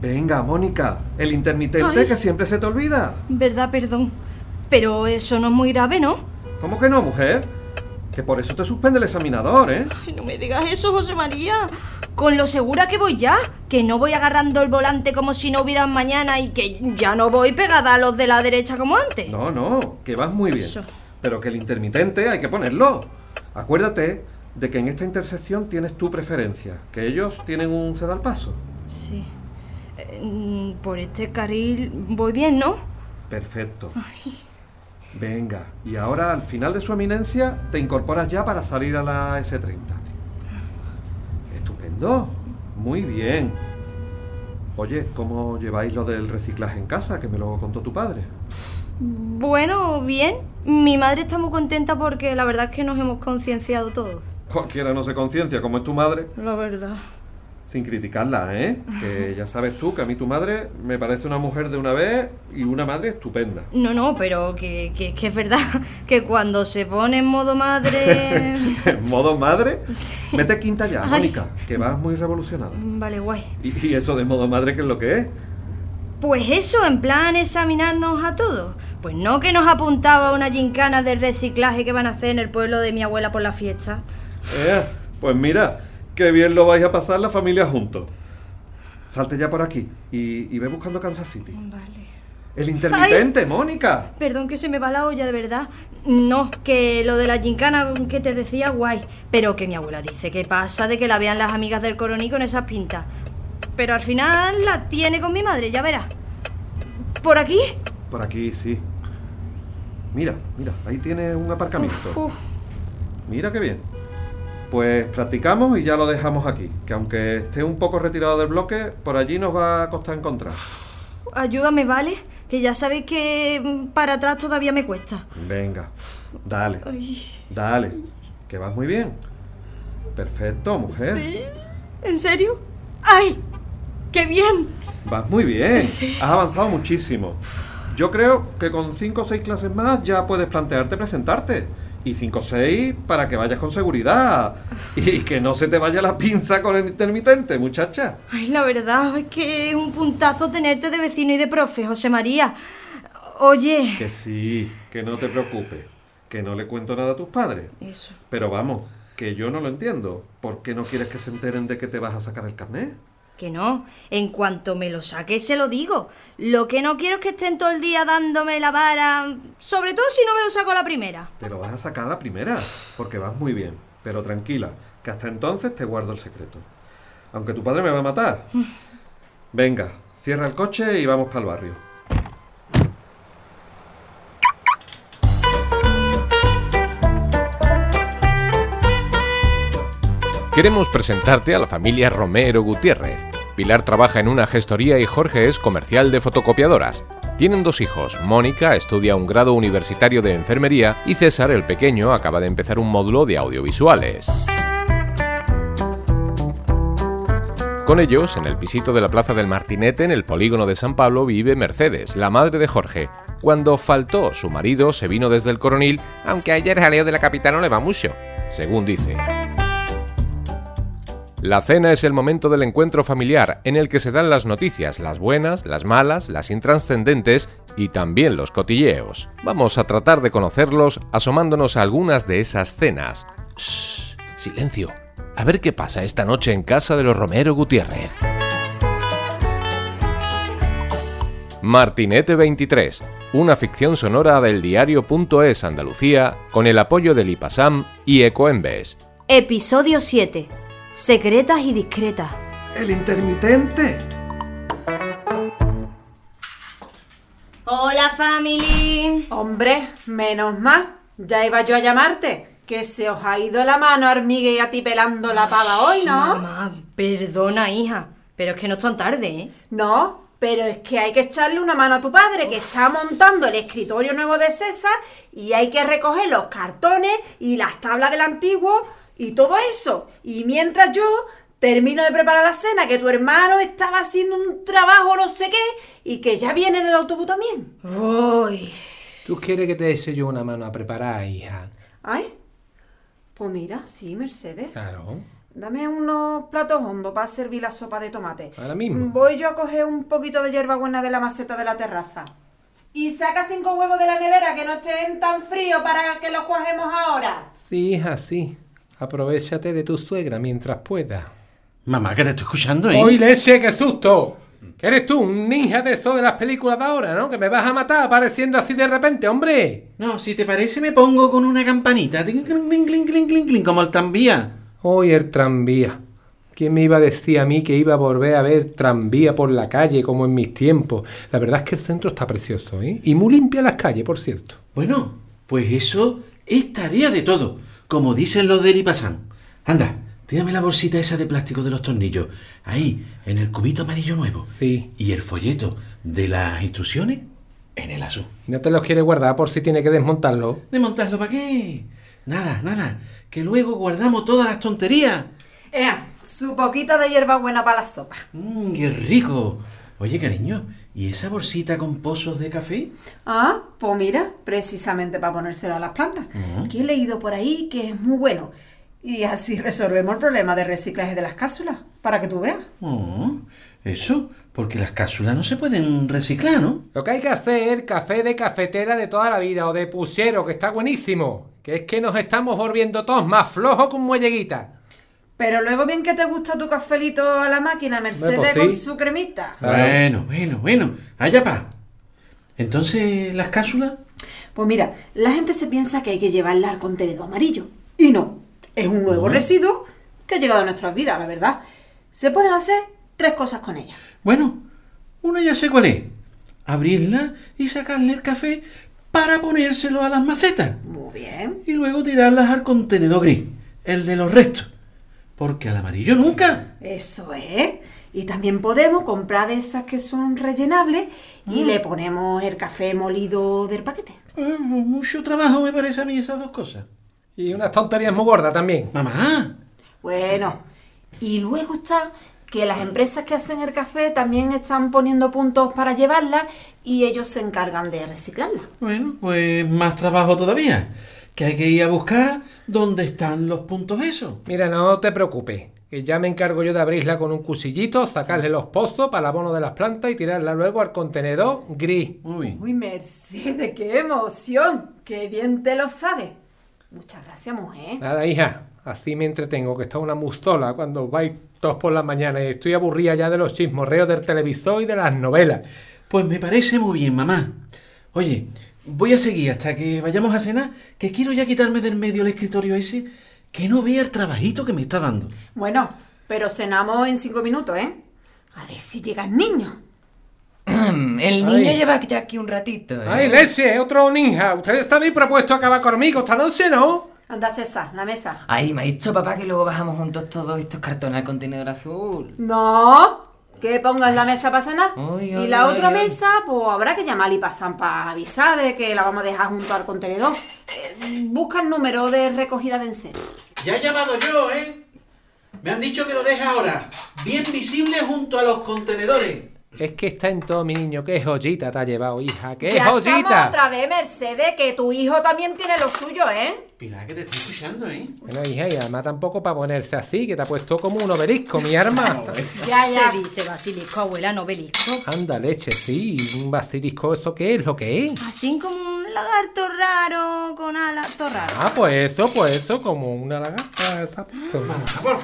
Venga, Mónica, el intermitente Ay. que siempre se te olvida. ¿Verdad? Perdón. Pero eso no es muy grave, ¿no? ¿Cómo que no, mujer? Que por eso te suspende el examinador, ¿eh? Ay, no me digas eso, José María. Con lo segura que voy ya. Que no voy agarrando el volante como si no hubiera mañana y que ya no voy pegada a los de la derecha como antes. No, no, que vas muy bien. Eso. Pero que el intermitente hay que ponerlo. Acuérdate de que en esta intersección tienes tu preferencia, que ellos tienen un ceda al paso. Sí. Mm, por este carril voy bien, ¿no? Perfecto. Venga, y ahora al final de su eminencia te incorporas ya para salir a la S30. Estupendo. Muy bien. Oye, ¿cómo lleváis lo del reciclaje en casa? Que me lo contó tu padre. Bueno, bien. Mi madre está muy contenta porque la verdad es que nos hemos concienciado todos. Cualquiera no se conciencia como es tu madre. La verdad. Sin criticarla, ¿eh? Que ya sabes tú que a mí tu madre me parece una mujer de una vez y una madre estupenda. No, no, pero que, que, que es verdad que cuando se pone en modo madre... ¿Modo madre? Mete quinta ya, Ay. Mónica, que vas muy revolucionada. vale, guay. ¿Y, y eso de modo madre qué es lo que es? Pues eso, en plan examinarnos a todos. Pues no que nos apuntaba una gincana de reciclaje que van a hacer en el pueblo de mi abuela por la fiesta. Eh, pues mira, qué bien lo vais a pasar la familia juntos. Salte ya por aquí y, y ve buscando Kansas City. Vale. El intermitente, Mónica. Perdón que se me va la olla, de verdad. No, que lo de la gincana que te decía, guay. Pero que mi abuela dice que pasa de que la vean las amigas del coroní con esas pintas. Pero al final la tiene con mi madre, ya verás. ¿Por aquí? Por aquí, sí. Mira, mira, ahí tiene un aparcamiento. Uf, uf. Mira qué bien. Pues practicamos y ya lo dejamos aquí. Que aunque esté un poco retirado del bloque, por allí nos va a costar encontrar. Ayúdame, ¿vale? Que ya sabéis que mm, para atrás todavía me cuesta. Venga, dale, Ay, dale. Que vas muy bien. Perfecto, mujer. ¿Sí? ¿En serio? ¡Ay! ¡Qué bien! Vas muy bien. Sí. Has avanzado muchísimo. Yo creo que con 5 o 6 clases más ya puedes plantearte presentarte. Y 5 o 6 para que vayas con seguridad. Y que no se te vaya la pinza con el intermitente, muchacha. Ay, la verdad es que es un puntazo tenerte de vecino y de profe, José María. Oye. Que sí, que no te preocupes. Que no le cuento nada a tus padres. Eso. Pero vamos, que yo no lo entiendo. ¿Por qué no quieres que se enteren de que te vas a sacar el carnet? Que no, en cuanto me lo saque se lo digo. Lo que no quiero es que estén todo el día dándome la vara, sobre todo si no me lo saco a la primera. Te lo vas a sacar a la primera, porque vas muy bien. Pero tranquila, que hasta entonces te guardo el secreto. Aunque tu padre me va a matar. Venga, cierra el coche y vamos para el barrio. Queremos presentarte a la familia Romero Gutiérrez. Pilar trabaja en una gestoría y Jorge es comercial de fotocopiadoras. Tienen dos hijos. Mónica estudia un grado universitario de enfermería y César, el pequeño, acaba de empezar un módulo de audiovisuales. Con ellos, en el pisito de la Plaza del Martinete, en el polígono de San Pablo, vive Mercedes, la madre de Jorge. Cuando faltó su marido, se vino desde el coronil, aunque ayer jaleo de la capital no le va mucho, según dice. La cena es el momento del encuentro familiar en el que se dan las noticias, las buenas, las malas, las intranscendentes y también los cotilleos. Vamos a tratar de conocerlos asomándonos a algunas de esas cenas. Shh, silencio. A ver qué pasa esta noche en casa de los Romero Gutiérrez. Martinete 23, una ficción sonora del diario.es Andalucía con el apoyo del IPASAM y Ecoembes. Episodio 7. Secretas y discretas. ¡El intermitente! Hola, family. Hombre, menos mal. Ya iba yo a llamarte. Que se os ha ido la mano, hormiga, y a ti pelando la pava hoy, ¿no? Mamá, perdona, hija. Pero es que no es tan tarde, ¿eh? No, pero es que hay que echarle una mano a tu padre, que está montando el escritorio nuevo de César y hay que recoger los cartones y las tablas del antiguo y todo eso. Y mientras yo termino de preparar la cena, que tu hermano estaba haciendo un trabajo no sé qué y que ya viene en el autobús también. Uy. ¿Tú quieres que te eche yo una mano a preparar, hija? Ay, pues mira, sí, Mercedes. Claro. Dame unos platos hondos para servir la sopa de tomate. Ahora mismo. Voy yo a coger un poquito de hierbabuena de la maceta de la terraza. Y saca cinco huevos de la nevera que no estén tan fríos para que los cojemos ahora. Sí, hija, sí. Aprovechate de tu suegra mientras puedas. Mamá, que te estoy escuchando, ¿eh? ¡Uy, leche, qué susto! ¿Qué eres tú? Un ninja de eso de las películas de ahora, ¿no? Que me vas a matar apareciendo así de repente, hombre. No, si te parece me pongo con una campanita. Clink, clink, clink, clink, como el tranvía. Hoy el tranvía. ¿Quién me iba a decir a mí que iba a volver a ver tranvía por la calle como en mis tiempos? La verdad es que el centro está precioso, ¿eh? Y muy limpia las calles, por cierto. Bueno, pues eso es tarea de todo, como dicen los del Ipasán. Anda, tírame la bolsita esa de plástico de los tornillos. Ahí, en el cubito amarillo nuevo. Sí. Y el folleto de las instrucciones en el azul. ¿No te los quieres guardar por si tiene que desmontarlo? ¿Desmontarlo para qué? Nada, nada. Que luego guardamos todas las tonterías. Ea, su poquita de hierbabuena para la sopa. Mmm, qué rico. Oye, cariño, ¿y esa bolsita con pozos de café? Ah, pues mira, precisamente para ponérselo a las plantas. Que he leído por ahí que es muy bueno. Y así resolvemos el problema de reciclaje de las cápsulas, para que tú veas. Oh, eso, porque las cápsulas no se pueden reciclar, ¿no? Lo que hay que hacer, café de cafetera de toda la vida o de pusero, que está buenísimo. Que es que nos estamos volviendo todos más flojos con muelleguita. Pero luego bien que te gusta tu cafelito a la máquina, Mercedes, pues sí. con su cremita. Bueno, bueno, bueno. Allá pa. Entonces, ¿las cápsulas? Pues mira, la gente se piensa que hay que llevarla al contenedor amarillo. Y no, es un nuevo residuo que ha llegado a nuestras vidas, la verdad. Se pueden hacer tres cosas con ella. Bueno, una ya sé cuál es. Abrirla y sacarle el café para ponérselo a las macetas. Muy bien. Y luego tirarlas al contenedor gris, el de los restos. Porque al amarillo nunca. Eso es. Y también podemos comprar de esas que son rellenables y le ponemos el café molido del paquete. Eh, mucho trabajo me parece a mí esas dos cosas. Y unas tonterías muy gordas también. Mamá, Bueno, y luego está que las empresas que hacen el café también están poniendo puntos para llevarla y ellos se encargan de reciclarla. bueno, pues más trabajo todavía. Que hay que ir a buscar dónde están los puntos esos. Mira, no te preocupes. Que ya me encargo yo de abrirla con un cuchillito, sacarle los pozos para el abono de las plantas y tirarla luego al contenedor gris. Uy, Uy, Mercedes, qué emoción. Qué bien te lo sabes. Muchas gracias, mujer. Nada, hija. Así me entretengo, que está una mustola cuando vais todos por la mañana y estoy aburrida ya de los chismorreos del televisor y de las novelas. pues me parece muy bien, mamá. Oye, voy a seguir hasta que vayamos a cenar, que quiero ya quitarme del medio el escritorio ese, que no vea el trabajito que me está dando. Bueno, pero cenamos en cinco minutos, ¿eh? A ver si niños. El niño Ay. lleva ya aquí un ratito. ¿eh? ¡Ay, leche! ¡Otro ninja! Ustedes estáis propuestos a acabar conmigo esta noche, ¿no? Anda, César, la mesa. Ay, me ha dicho papá que luego bajamos juntos todos estos cartones al contenedor azul. No, que pongas la mesa para cenar. Y la otra mesa, pues habrá que llamar y pasan para avisar de que la vamos a dejar junto al contenedor. Eh, busca el número de recogida de enseres. Ya he llamado yo, ¿eh? Me han dicho que lo deje ahora, bien visible junto a los contenedores. Es que está en todo, mi niño. ¡Qué joyita te ha llevado, hija! ¡Qué ya estamos joyita! otra vez, Mercedes, que tu hijo también tiene lo suyo, ¿eh? Pilar, que te estoy escuchando, ¿eh? Bueno, hija, y además tampoco para ponerse así, que te ha puesto como un obelisco, mi arma. Ya, ya. Se dice basilisco, abuela, no belisco. Anda, leche, sí. Un basilisco, ¿eso qué es? ¿Lo que es? Así como un lagarto raro con alas, todo raro. Ah, pues eso, pues eso, como una lagarta. exacto.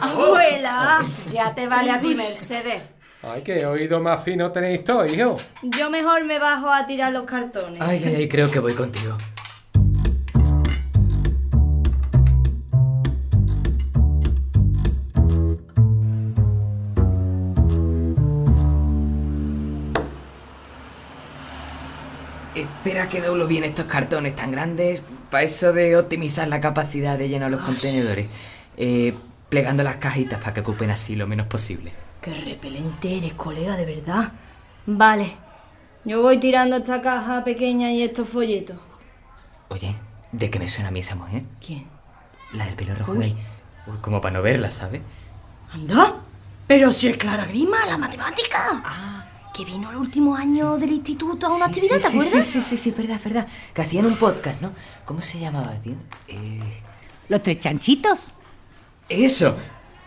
Abuela, Ya te vale a ti, Mercedes. Ay, qué oído más fino tenéis todos, hijo. yo mejor me bajo a tirar los cartones. Ay, ay, ay, creo que voy contigo. Espera que doblo bien estos cartones tan grandes para eso de optimizar la capacidad de llenar los contenedores. Eh, plegando las cajitas para que ocupen así lo menos posible. Qué repelente eres, colega, de verdad. Vale, yo voy tirando esta caja pequeña y estos folletos. Oye, ¿de qué me suena a mí esa mujer? ¿Quién? La del pelo rojo de ahí. Uy, como para no verla, ¿sabes? ¿Anda? Pero si es Clara Grima, la matemática. Que vino el último año del instituto a una Sí, actividad, sí, ¿te sí, acuerdas? Sí, sí, sí, sí, verdad, verdad. Que hacían un podcast, ¿no? ¿Cómo se llamaba, tío? Eh, Los tres chanchitos. eso.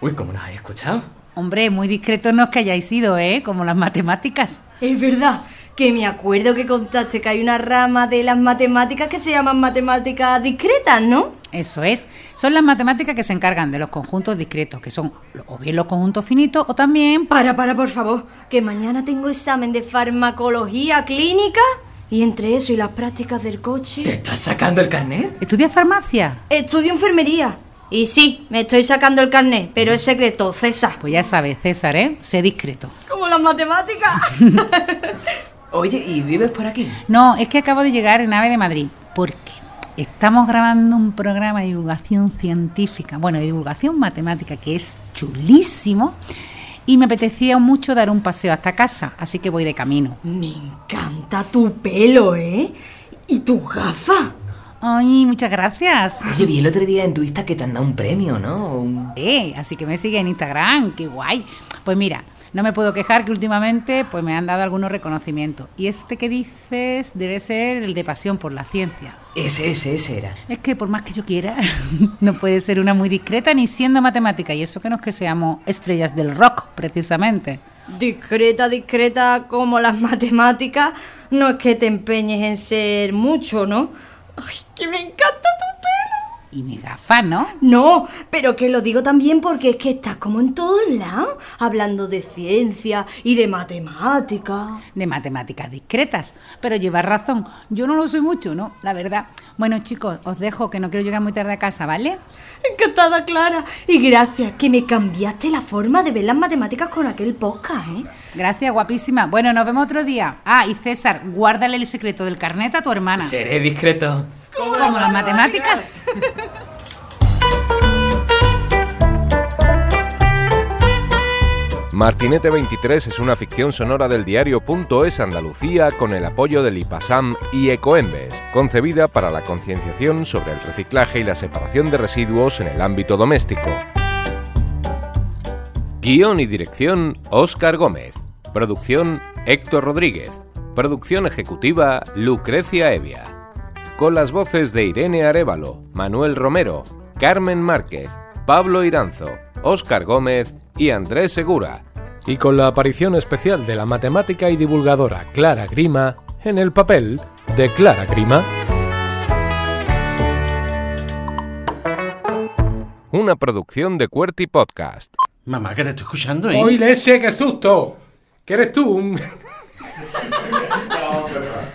Uy, ¿cómo nos habéis escuchado? Hombre, muy discretos no es que hayáis sido, ¿eh? Como las matemáticas. Es verdad, que me acuerdo que contaste que hay una rama de las matemáticas que se llaman matemáticas discretas, ¿no? Eso es. Son las matemáticas que se encargan de los conjuntos discretos, que son o bien los conjuntos finitos o también... Para, para, por favor, que mañana tengo examen de farmacología clínica y entre eso y las prácticas del ¿Te coche... estás sacando el carnet? ¿Estudias farmacia? Estudio enfermería. Y sí, me estoy sacando el carnet, pero es secreto, César. Pues ya sabes, César, ¿eh? Sé discreto. Como las matemáticas. Oye, ¿y vives por aquí? No, es que acabo de llegar en AVE de Madrid. Porque estamos grabando un programa de divulgación científica, bueno, de divulgación matemática, que es chulísimo. Y me apetecía mucho dar un paseo hasta casa, así que voy de camino. me encanta tu pelo, ¿eh? Y tus gafas. Ay, muchas gracias. Oye, vi el otro día en tu Insta que te han dado un premio, ¿no? Un- Eh, así que me sigue en Instagram, qué guay. Pues mira, no me puedo quejar que últimamente pues me han dado algunos reconocimientos. Y este que dices debe ser el de pasión por la ciencia. Ese, ese, ese era. Es que por más que yo quiera, no puede ser una muy discreta ni siendo matemática. Y eso que no es que seamos estrellas del rock, precisamente. Discreta, discreta como las matemáticas. No es que te empeñes en ser mucho, ¿no? Ay, que me encanta tu pelo. Y mi gafa, ¿no? No, pero que lo digo también porque es que estás como en todos lados, hablando de ciencia y de matemática. De matemáticas discretas. Pero llevas razón, yo no lo soy mucho, ¿no? La verdad. Bueno, chicos, os dejo que no quiero llegar muy tarde a casa, ¿vale? Encantada, Clara. Y gracias, que me cambiaste la forma de ver las matemáticas con aquel podcast, ¿eh? Gracias, guapísima. Bueno, nos vemos otro día. Ah, y César, guárdale el secreto del carnet a tu hermana. Seré discreto. Como las matemáticas. Martinete 23 es una ficción sonora del diario.es Andalucía con el apoyo del IPASAM y Ecoembes, concebida para la concienciación sobre el reciclaje y la separación de residuos en el ámbito doméstico. Guión y dirección Óscar Gómez. Producción Héctor Rodríguez. Producción ejecutiva Lucrecia Evia. Con las voces de Irene Arevalo, Manuel Romero, Carmen Márquez, Pablo Iranzo, Óscar Gómez y Andrés Segura. Y con la aparición especial de la matemática y divulgadora Clara Grima en el papel de Clara Grima. Una producción de Cuerty Podcast. Mamá, que te estoy escuchando, ¿eh? ¡Uy, leche, qué susto! ¿Qué eres tú?